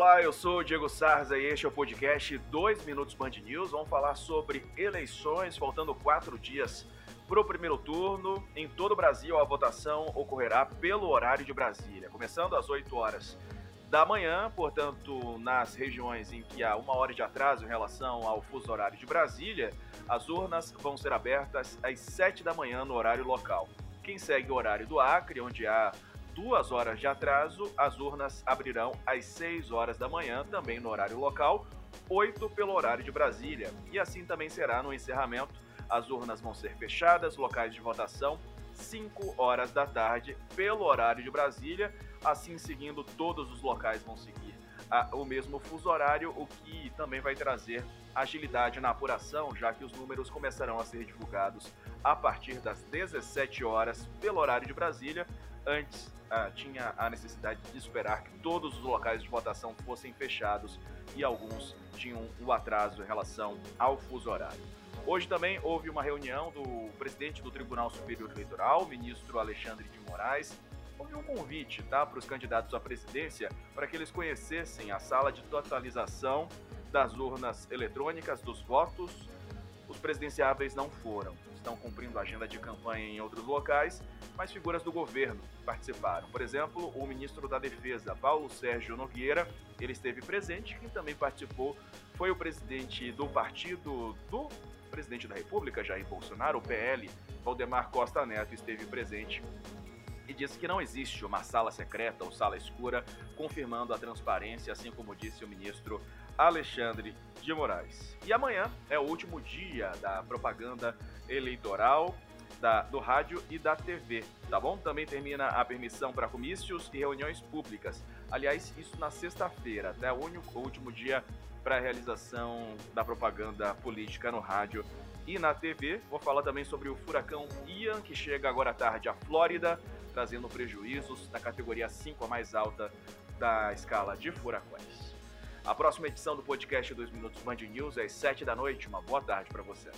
Olá, eu sou o Diego Sarza e este é o podcast 2 Minutos Band News. Vamos falar sobre eleições, faltando quatro dias para o primeiro turno. Em todo o Brasil, a votação ocorrerá pelo horário de Brasília, começando às 8 horas da manhã, portanto, nas regiões em que há uma hora de atraso em relação ao fuso horário de Brasília, as urnas vão ser abertas às 7 da manhã no horário local. Quem segue o horário do Acre, onde há duas horas de atraso, as urnas abrirão às 6 horas da manhã, também no horário local, 8 pelo horário de Brasília. E assim também será no encerramento. As urnas vão ser fechadas, locais de votação, 5 horas da tarde, pelo horário de Brasília. Assim, seguindo, todos os locais vão seguir a, o mesmo fuso horário, o que também vai trazer agilidade na apuração, já que os números começarão a ser divulgados a partir das 17 horas pelo horário de Brasília. Antes ah, tinha a necessidade de esperar que todos os locais de votação fossem fechados e alguns tinham um atraso em relação ao fuso horário. Hoje também houve uma reunião do presidente do Tribunal Superior Eleitoral, ministro Alexandre de Moraes. Houve um convite tá, para os candidatos à presidência para que eles conhecessem a sala de totalização das urnas eletrônicas dos votos. Os presidenciáveis não foram estão cumprindo agenda de campanha em outros locais, mas figuras do governo participaram. Por exemplo, o ministro da Defesa, Paulo Sérgio Nogueira, ele esteve presente. Quem também participou foi o presidente do partido do presidente da República, Jair Bolsonaro, o PL, Valdemar Costa Neto, esteve presente e disse que não existe uma sala secreta ou sala escura, confirmando a transparência, assim como disse o ministro Alexandre de Moraes. E amanhã é o último dia da propaganda eleitoral da, do rádio e da TV, tá bom? Também termina a permissão para comícios e reuniões públicas. Aliás, isso na sexta-feira, até o, único, o último dia para a realização da propaganda política no rádio e na TV. Vou falar também sobre o furacão Ian, que chega agora à tarde à Flórida, trazendo prejuízos na categoria 5, a mais alta da escala de furacões. A próxima edição do podcast 2 Minutos Band News é às 7 da noite. Uma boa tarde para você.